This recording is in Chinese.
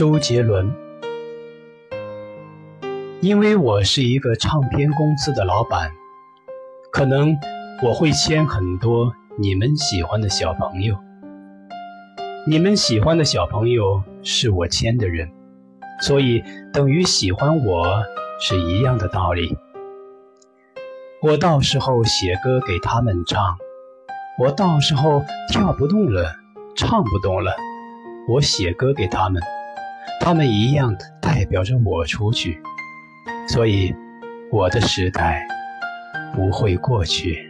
周杰伦。因为我是一个唱片公司的老板，可能我会签很多你们喜欢的小朋友。你们喜欢的小朋友是我签的人，所以等于喜欢我是一样的道理。我到时候写歌给他们唱，我到时候跳不动了，唱不动了，我写歌给他们，他们一样代表着我出去。所以，我的时代不会过去。